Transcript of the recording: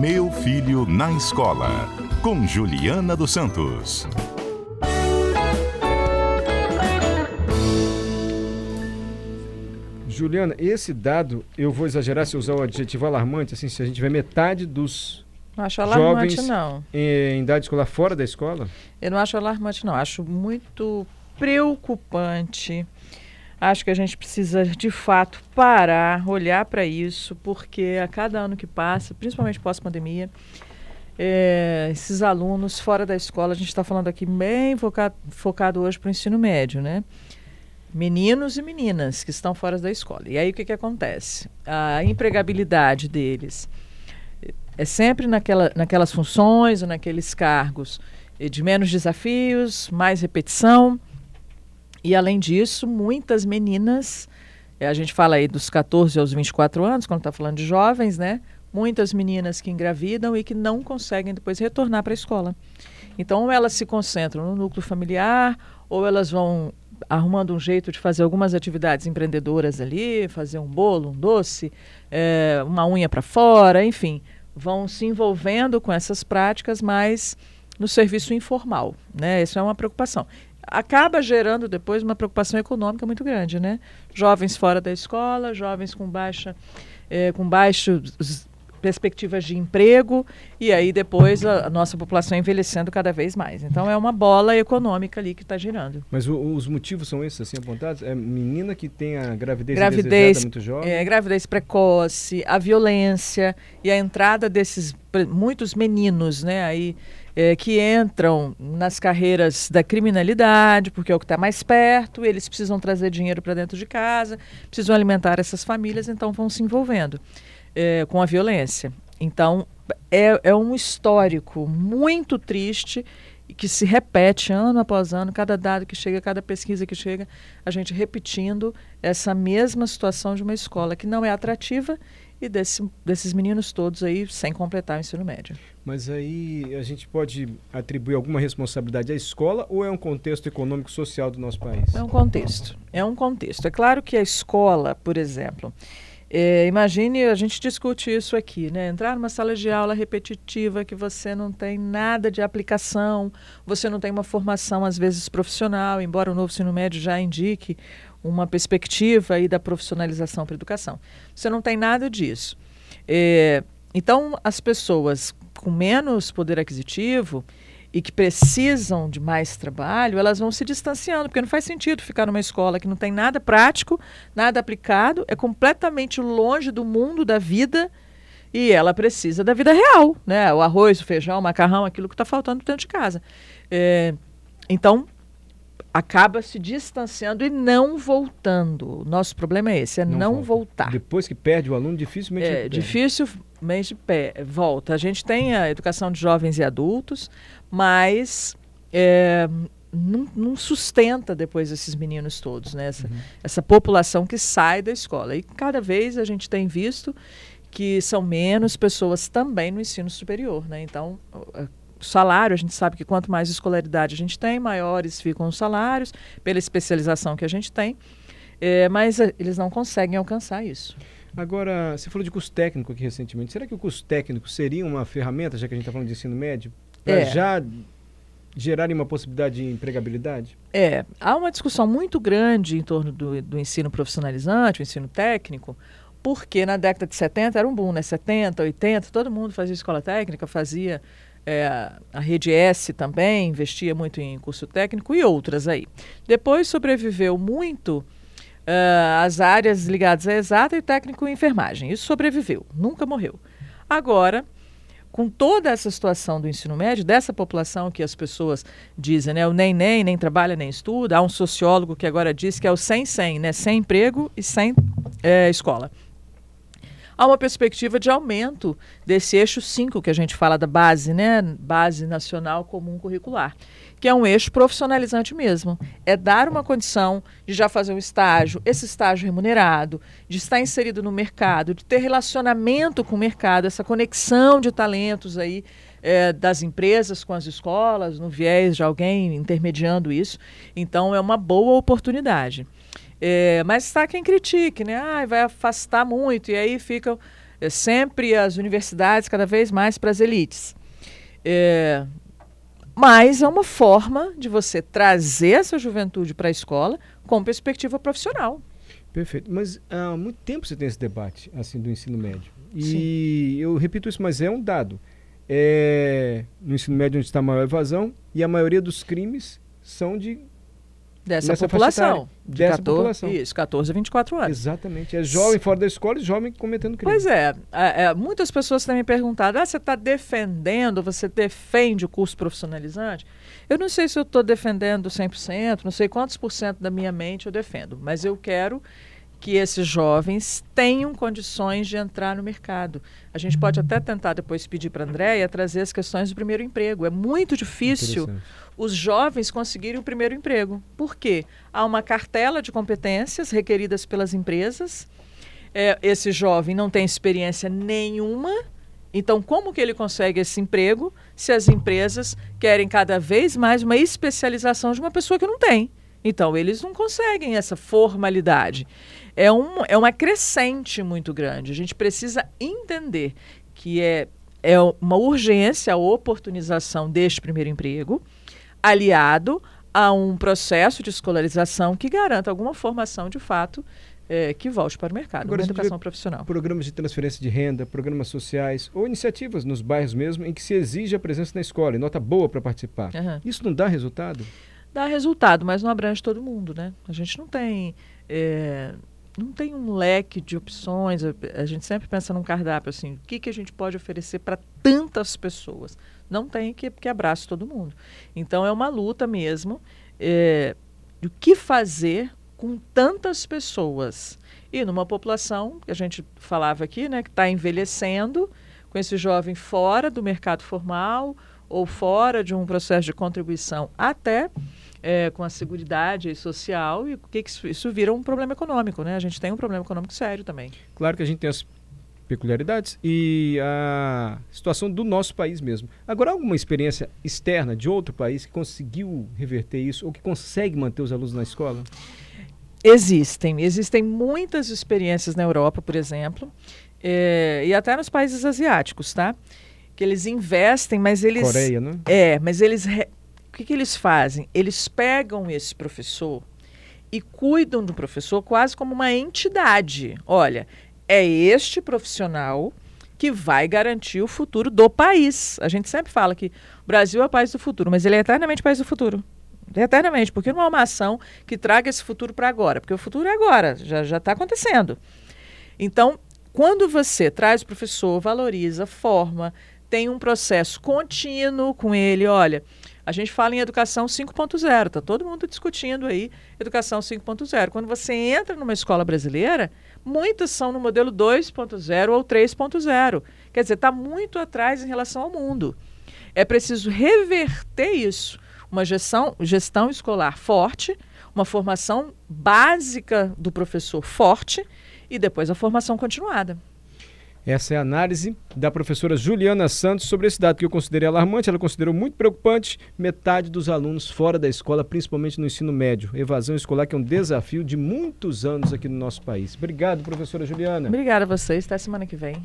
Meu Filho na Escola, com Juliana dos Santos. Juliana, esse dado, eu vou exagerar se usar o adjetivo alarmante, assim, se a gente vê metade dos não acho alarmante, jovens não. Em, em idade escolar fora da escola? Eu não acho alarmante, não. Acho muito preocupante. Acho que a gente precisa, de fato, parar, olhar para isso, porque a cada ano que passa, principalmente pós-pandemia, é, esses alunos fora da escola, a gente está falando aqui bem focado, focado hoje para o ensino médio, né? Meninos e meninas que estão fora da escola. E aí o que, que acontece? A empregabilidade deles é sempre naquela, naquelas funções ou naqueles cargos de menos desafios, mais repetição. E além disso, muitas meninas, eh, a gente fala aí dos 14 aos 24 anos, quando está falando de jovens, né? Muitas meninas que engravidam e que não conseguem depois retornar para a escola. Então, ou elas se concentram no núcleo familiar, ou elas vão arrumando um jeito de fazer algumas atividades empreendedoras ali, fazer um bolo, um doce, é, uma unha para fora, enfim, vão se envolvendo com essas práticas, mas no serviço informal, né? Isso é uma preocupação. Acaba gerando depois uma preocupação econômica muito grande, né? Jovens fora da escola, jovens com baixa, é, com baixos perspectivas de emprego e aí depois a, a, nossa população envelhecendo cada vez mais. Então é uma bola econômica ali que está girando. Mas o, os motivos são esses assim apontados? É menina que tem a gravidez, gravidez muito jovem? É, gravidez precoce, a violência e a entrada desses muitos meninos, né, aí é, que entram nas carreiras da criminalidade, porque é o que está mais perto, eles precisam trazer dinheiro para dentro de casa, precisam alimentar essas famílias, então vão se envolvendo é, com a violência. Então, é, é um histórico muito triste que se repete ano após ano, cada dado que chega, cada pesquisa que chega, a gente repetindo essa mesma situação de uma escola que não é atrativa e desse, desses meninos todos aí sem completar o ensino médio. Mas aí a gente pode atribuir alguma responsabilidade à escola ou é um contexto econômico social do nosso país? É um contexto. É um contexto. É claro que a escola, por exemplo, é, imagine, a gente discute isso aqui, né? Entrar numa sala de aula repetitiva que você não tem nada de aplicação, você não tem uma formação, às vezes, profissional, embora o novo ensino médio já indique uma perspectiva aí da profissionalização para a educação. Você não tem nada disso. É, então, as pessoas com menos poder aquisitivo, e que precisam de mais trabalho, elas vão se distanciando, porque não faz sentido ficar numa escola que não tem nada prático, nada aplicado, é completamente longe do mundo da vida e ela precisa da vida real, né? O arroz, o feijão, o macarrão, aquilo que está faltando dentro de casa. É, então, acaba se distanciando e não voltando. O nosso problema é esse, é não, não voltar. Depois que perde o aluno, dificilmente É, dificilmente pé, volta. A gente tem a educação de jovens e adultos, mas é, não, não, sustenta depois esses meninos todos, né? Essa, uhum. essa população que sai da escola. E cada vez a gente tem visto que são menos pessoas também no ensino superior, né? Então, salário, a gente sabe que quanto mais escolaridade a gente tem, maiores ficam os salários, pela especialização que a gente tem, é, mas é, eles não conseguem alcançar isso. Agora, você falou de curso técnico aqui recentemente. Será que o curso técnico seria uma ferramenta, já que a gente está falando de ensino médio, para é. já gerarem uma possibilidade de empregabilidade? É, há uma discussão muito grande em torno do, do ensino profissionalizante, o ensino técnico, porque na década de 70 era um boom, né? 70, 80, todo mundo fazia escola técnica, fazia é, a Rede S também investia muito em curso técnico e outras aí. Depois sobreviveu muito uh, as áreas ligadas à exata e técnico em enfermagem. Isso sobreviveu, nunca morreu. Agora, com toda essa situação do ensino médio, dessa população que as pessoas dizem, né, o nem nem, nem trabalha nem estuda, há um sociólogo que agora diz que é o sem sem, né, sem emprego e sem é, escola há uma perspectiva de aumento desse eixo 5 que a gente fala da base, né? Base Nacional Comum Curricular, que é um eixo profissionalizante mesmo. É dar uma condição de já fazer um estágio, esse estágio remunerado, de estar inserido no mercado, de ter relacionamento com o mercado, essa conexão de talentos aí. É, das empresas com as escolas, no viés de alguém intermediando isso. Então, é uma boa oportunidade. É, mas está quem critique, né? Ah, vai afastar muito, e aí ficam é sempre as universidades cada vez mais para as elites. É, mas é uma forma de você trazer essa juventude para a escola com perspectiva profissional. Perfeito. Mas há muito tempo você tem esse debate assim do ensino médio. E Sim. eu repito isso, mas é um dado. É, no ensino médio onde está a maior evasão e a maioria dos crimes são de dessa população. De dessa 14, população. Isso, 14 a 24 anos. Exatamente. É jovem fora da escola e jovem cometendo crime. Pois é, é, é muitas pessoas têm me perguntado: ah, você está defendendo, você defende o curso profissionalizante? Eu não sei se eu estou defendendo 100%, não sei quantos por cento da minha mente eu defendo, mas eu quero que esses jovens tenham condições de entrar no mercado. A gente pode até tentar depois pedir para a Andréia trazer as questões do primeiro emprego. É muito difícil os jovens conseguirem o primeiro emprego. Por quê? Há uma cartela de competências requeridas pelas empresas. É, esse jovem não tem experiência nenhuma. Então, como que ele consegue esse emprego se as empresas querem cada vez mais uma especialização de uma pessoa que não tem? Então, eles não conseguem essa formalidade é, um, é uma crescente muito grande. A gente precisa entender que é, é uma urgência a oportunização deste primeiro emprego, aliado a um processo de escolarização que garanta alguma formação de fato é, que volte para o mercado, Agora, uma educação profissional. Programas de transferência de renda, programas sociais ou iniciativas nos bairros mesmo em que se exige a presença na escola e nota boa para participar. Uhum. Isso não dá resultado? Dá resultado, mas não abrange todo mundo, né? A gente não tem é, não tem um leque de opções. A, a, gente sempre pensa num cardápio assim, o que, que a gente pode oferecer para tantas pessoas? Não tem que, que todo mundo. Então é uma luta mesmo é, de o que fazer com tantas pessoas. E numa população que a gente falava aqui, né, que está envelhecendo, com esse jovem fora do mercado formal ou fora de um processo de contribuição até é, com a seguridade social e o que, que isso, isso vira um problema econômico, né? A gente tem um problema econômico sério também. Claro que a gente tem as peculiaridades e a situação do nosso país mesmo. Agora, alguma experiência externa de outro país que conseguiu reverter isso ou que consegue manter os alunos na escola? Existem. Existem muitas experiências na Europa, por exemplo, é, e até nos países asiáticos, tá? Que eles investem, mas eles. Coreia, né? É, mas eles re que, que eles fazem? Eles pegam esse professor e cuidam do professor quase como uma entidade. Olha, é este profissional que vai garantir o futuro do país. A gente sempre fala que o Brasil é o país do futuro, mas ele é eternamente o país do futuro. Eternamente, porque não é uma ação que traga esse futuro para agora, porque o futuro é agora, já está acontecendo. Então, quando você traz o professor, valoriza, forma, tem um processo contínuo com ele, olha, a gente fala em educação 5.0, está todo mundo discutindo aí educação 5.0. Quando você entra numa escola brasileira, muitas são no modelo 2.0 ou 3.0. Quer dizer, está muito atrás em relação ao mundo. É preciso reverter isso. Uma gestão, gestão escolar forte, uma formação básica do professor forte e depois a formação continuada. Essa é a análise da professora Juliana Santos sobre esse dado que eu considerei alarmante. Ela considerou muito preocupante metade dos alunos fora da escola, principalmente no ensino médio. Evasão escolar que é um desafio de muitos anos aqui no nosso país. Obrigado, professora Juliana. Obrigada a vocês. Até semana que vem.